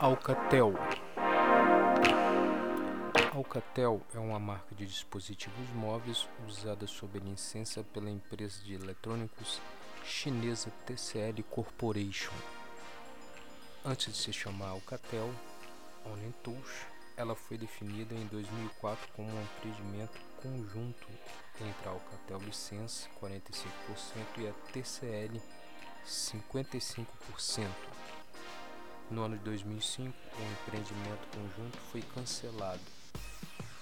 Alcatel Alcatel é uma marca de dispositivos móveis usada sob licença pela empresa de eletrônicos chinesa TCL Corporation. Antes de se chamar Alcatel, Onentouch, ela foi definida em 2004 como um empreendimento conjunto entre a Alcatel Licença 45% e a TCL 55%. No ano de 2005, o empreendimento conjunto foi cancelado.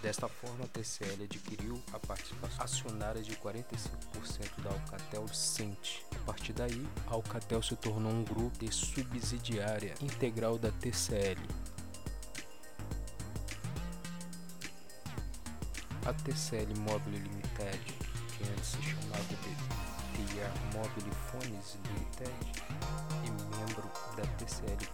Desta forma, a TCL adquiriu a participação acionária de 45% da Alcatel Cent. A partir daí, a Alcatel se tornou um grupo de subsidiária integral da TCL. A TCL Mobile Limited, que antes se chamava de TIA Mobile Phones Limited, e membro da TCL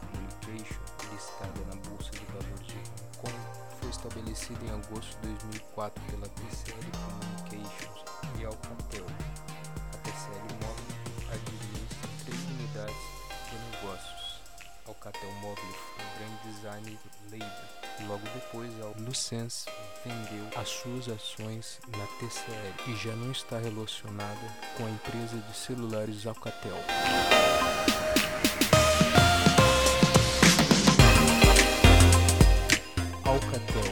Communication, listada na Bolsa de Valores de Hong Kong, foi estabelecida em agosto de 2004 pela TCL Communications e Alcatel. A TCL Mobile administra três unidades de negócios. Alcatel Mobile Brand Design Label. Logo depois, a Lucense vendeu as suas ações na TCL e já não está relacionada com a empresa de celulares Alcatel. って